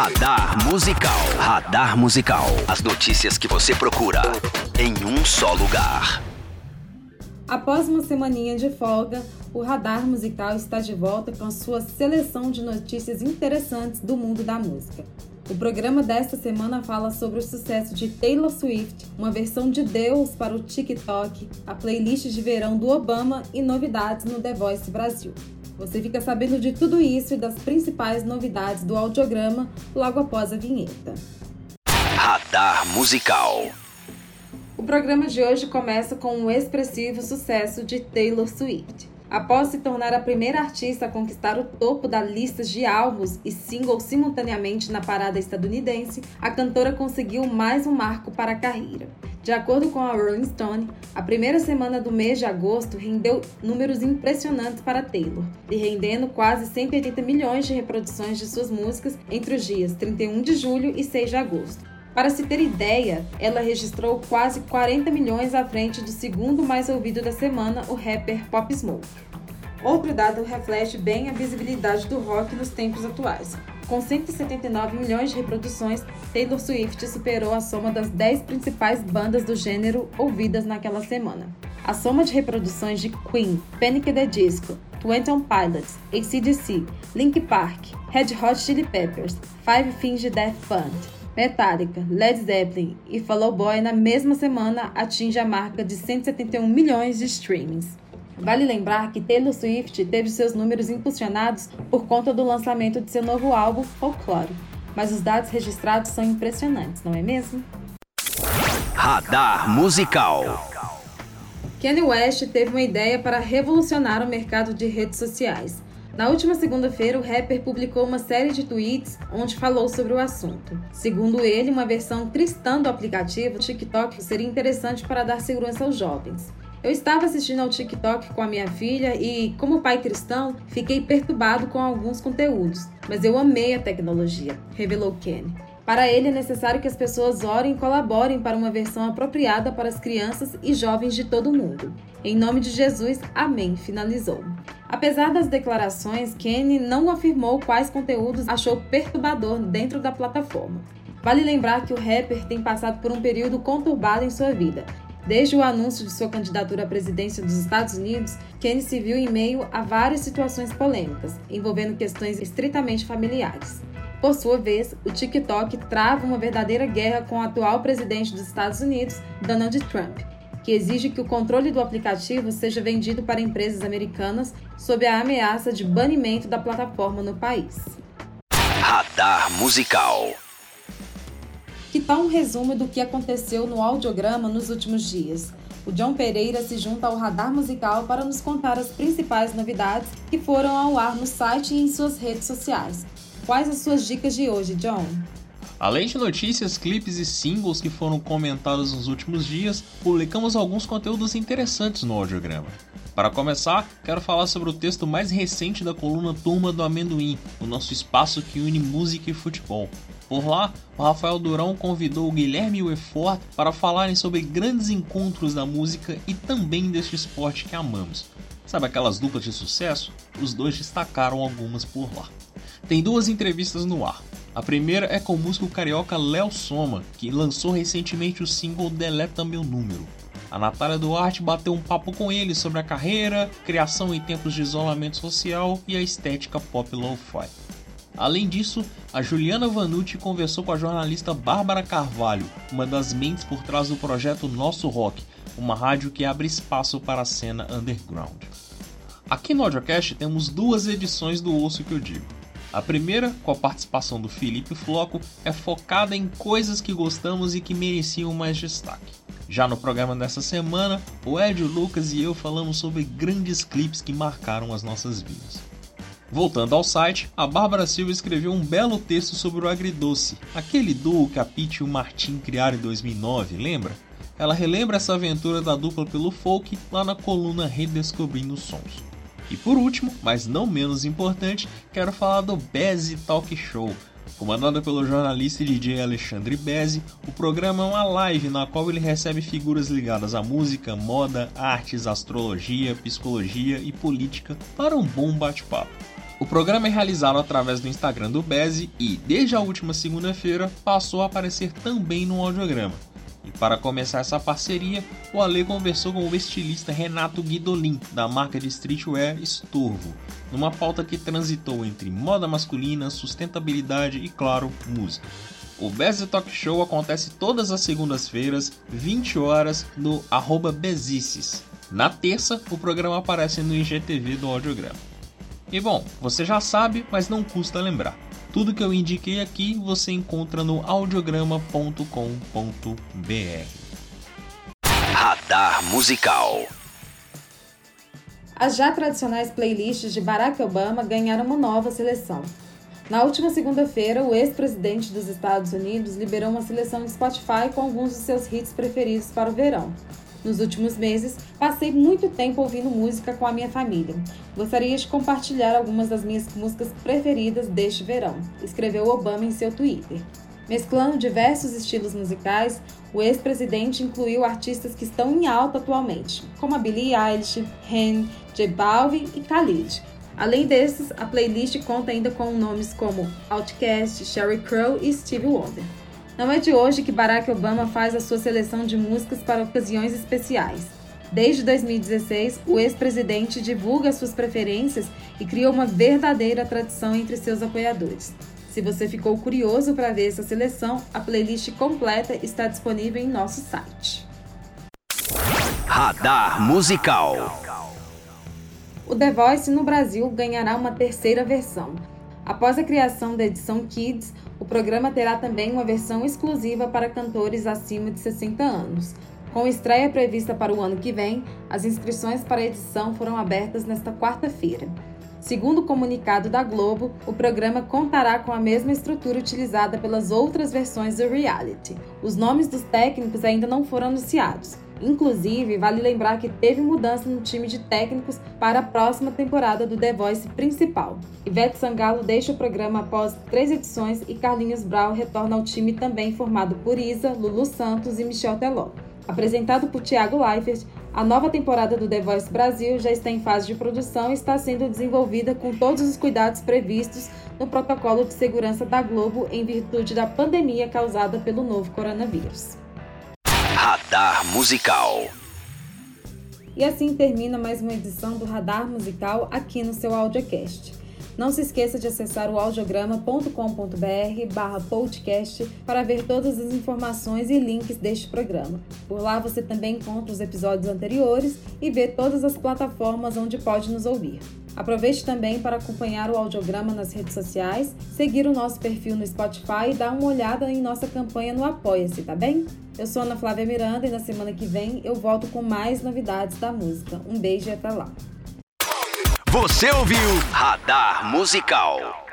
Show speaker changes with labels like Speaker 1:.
Speaker 1: Radar Musical. Radar Musical. As notícias que você procura em um só lugar.
Speaker 2: Após uma semaninha de folga, o Radar Musical está de volta com a sua seleção de notícias interessantes do mundo da música. O programa desta semana fala sobre o sucesso de Taylor Swift, uma versão de Deus para o TikTok, a playlist de verão do Obama e novidades no The Voice Brasil. Você fica sabendo de tudo isso e das principais novidades do audiograma logo após a vinheta.
Speaker 1: Radar Musical.
Speaker 2: O programa de hoje começa com o um expressivo sucesso de Taylor Swift. Após se tornar a primeira artista a conquistar o topo da lista de álbuns e singles simultaneamente na parada estadunidense, a cantora conseguiu mais um marco para a carreira. De acordo com a Rolling Stone, a primeira semana do mês de agosto rendeu números impressionantes para Taylor, e rendendo quase 180 milhões de reproduções de suas músicas entre os dias 31 de julho e 6 de agosto. Para se ter ideia, ela registrou quase 40 milhões à frente do segundo mais ouvido da semana, o rapper Pop Smoke. Outro dado reflete bem a visibilidade do rock nos tempos atuais. Com 179 milhões de reproduções, Taylor Swift superou a soma das 10 principais bandas do gênero ouvidas naquela semana. A soma de reproduções de Queen, Panic! The Disco, Twenty Pilots, ACDC, Link Park, Red Hot Chili Peppers, Five Finger Death Band, Metallica, Led Zeppelin e Fall Out Boy na mesma semana atinge a marca de 171 milhões de streamings. Vale lembrar que Taylor Swift teve seus números impulsionados por conta do lançamento de seu novo álbum Folklore, mas os dados registrados são impressionantes, não é mesmo?
Speaker 1: Radar Musical.
Speaker 2: Kanye West teve uma ideia para revolucionar o mercado de redes sociais. Na última segunda-feira, o rapper publicou uma série de tweets onde falou sobre o assunto. Segundo ele, uma versão cristã do aplicativo TikTok seria interessante para dar segurança aos jovens. Eu estava assistindo ao TikTok com a minha filha e, como pai cristão, fiquei perturbado com alguns conteúdos, mas eu amei a tecnologia, revelou Kenny. Para ele é necessário que as pessoas orem e colaborem para uma versão apropriada para as crianças e jovens de todo o mundo. Em nome de Jesus, amém, finalizou. Apesar das declarações, Kenny não afirmou quais conteúdos achou perturbador dentro da plataforma. Vale lembrar que o rapper tem passado por um período conturbado em sua vida Desde o anúncio de sua candidatura à presidência dos Estados Unidos, Kenny se viu em meio a várias situações polêmicas, envolvendo questões estritamente familiares. Por sua vez, o TikTok trava uma verdadeira guerra com o atual presidente dos Estados Unidos, Donald Trump, que exige que o controle do aplicativo seja vendido para empresas americanas sob a ameaça de banimento da plataforma no país.
Speaker 1: Radar Musical
Speaker 2: que tal um resumo do que aconteceu no audiograma nos últimos dias? O John Pereira se junta ao Radar Musical para nos contar as principais novidades que foram ao ar no site e em suas redes sociais. Quais as suas dicas de hoje, John?
Speaker 3: Além de notícias, clipes e singles que foram comentados nos últimos dias, publicamos alguns conteúdos interessantes no audiograma. Para começar, quero falar sobre o texto mais recente da coluna Turma do Amendoim, o nosso espaço que une música e futebol. Por lá, o Rafael Durão convidou o Guilherme Wefort para falarem sobre grandes encontros da música e também deste esporte que amamos. Sabe aquelas duplas de sucesso? Os dois destacaram algumas por lá. Tem duas entrevistas no ar. A primeira é com o músico carioca Léo Soma, que lançou recentemente o single Deleta Meu Número. A Natália Duarte bateu um papo com ele sobre a carreira, criação em tempos de isolamento social e a estética pop lo-fi. Além disso, a Juliana Vanucci conversou com a jornalista Bárbara Carvalho, uma das mentes por trás do projeto Nosso Rock, uma rádio que abre espaço para a cena underground. Aqui no Audiocast temos duas edições do Osso que eu digo. A primeira, com a participação do Felipe Floco, é focada em coisas que gostamos e que mereciam mais destaque. Já no programa dessa semana, o Ed Lucas e eu falamos sobre grandes clipes que marcaram as nossas vidas. Voltando ao site, a Bárbara Silva escreveu um belo texto sobre o Agridoce, aquele duo que a Pete e o Martin criaram em 2009, lembra? Ela relembra essa aventura da dupla pelo folk lá na coluna Redescobrindo Sons. E por último, mas não menos importante, quero falar do Bezzy Talk Show. Comandado pelo jornalista e DJ Alexandre Bezzi, o programa é uma live na qual ele recebe figuras ligadas à música, moda, artes, astrologia, psicologia e política para um bom bate-papo. O programa é realizado através do Instagram do Beze e, desde a última segunda-feira, passou a aparecer também no audiograma. Para começar essa parceria, o Ale conversou com o estilista Renato Guidolin, da marca de streetwear Estorvo, numa pauta que transitou entre moda masculina, sustentabilidade e, claro, música. O Beze Talk Show acontece todas as segundas-feiras, 20 horas, no arroba Bezices. Na terça, o programa aparece no IGTV do audiograma. E bom, você já sabe, mas não custa lembrar. Tudo que eu indiquei aqui você encontra no audiograma.com.br.
Speaker 1: Radar Musical
Speaker 2: As já tradicionais playlists de Barack Obama ganharam uma nova seleção. Na última segunda-feira, o ex-presidente dos Estados Unidos liberou uma seleção de Spotify com alguns de seus hits preferidos para o verão. Nos últimos meses, passei muito tempo ouvindo música com a minha família. Gostaria de compartilhar algumas das minhas músicas preferidas deste verão, escreveu Obama em seu Twitter. Mesclando diversos estilos musicais, o ex-presidente incluiu artistas que estão em alta atualmente, como a Billie Eilish, Ren, J Balvin e Khalid. Além desses, a playlist conta ainda com nomes como Outkast, Sherry Crow e Stevie Wonder. Não é de hoje que Barack Obama faz a sua seleção de músicas para ocasiões especiais. Desde 2016, o ex-presidente divulga suas preferências e criou uma verdadeira tradição entre seus apoiadores. Se você ficou curioso para ver essa seleção, a playlist completa está disponível em nosso site.
Speaker 1: Radar Musical
Speaker 2: O The Voice no Brasil ganhará uma terceira versão. Após a criação da edição Kids, o programa terá também uma versão exclusiva para cantores acima de 60 anos. Com estreia prevista para o ano que vem, as inscrições para a edição foram abertas nesta quarta-feira. Segundo o comunicado da Globo, o programa contará com a mesma estrutura utilizada pelas outras versões do reality. Os nomes dos técnicos ainda não foram anunciados. Inclusive, vale lembrar que teve mudança no time de técnicos para a próxima temporada do The Voice principal. Ivete Sangalo deixa o programa após três edições e Carlinhos Brau retorna ao time também formado por Isa, Lulu Santos e Michel Teló. Apresentado por Thiago Leifert, a nova temporada do The Voice Brasil já está em fase de produção e está sendo desenvolvida com todos os cuidados previstos no protocolo de segurança da Globo em virtude da pandemia causada pelo novo coronavírus.
Speaker 1: Radar Musical.
Speaker 2: E assim termina mais uma edição do Radar Musical aqui no seu AudioCast. Não se esqueça de acessar o audiograma.com.br barra podcast para ver todas as informações e links deste programa. Por lá você também encontra os episódios anteriores e vê todas as plataformas onde pode nos ouvir. Aproveite também para acompanhar o audiograma nas redes sociais, seguir o nosso perfil no Spotify e dar uma olhada em nossa campanha no Apoia-se, tá bem? Eu sou Ana Flávia Miranda e na semana que vem eu volto com mais novidades da música. Um beijo e até lá.
Speaker 1: Você ouviu Radar Musical.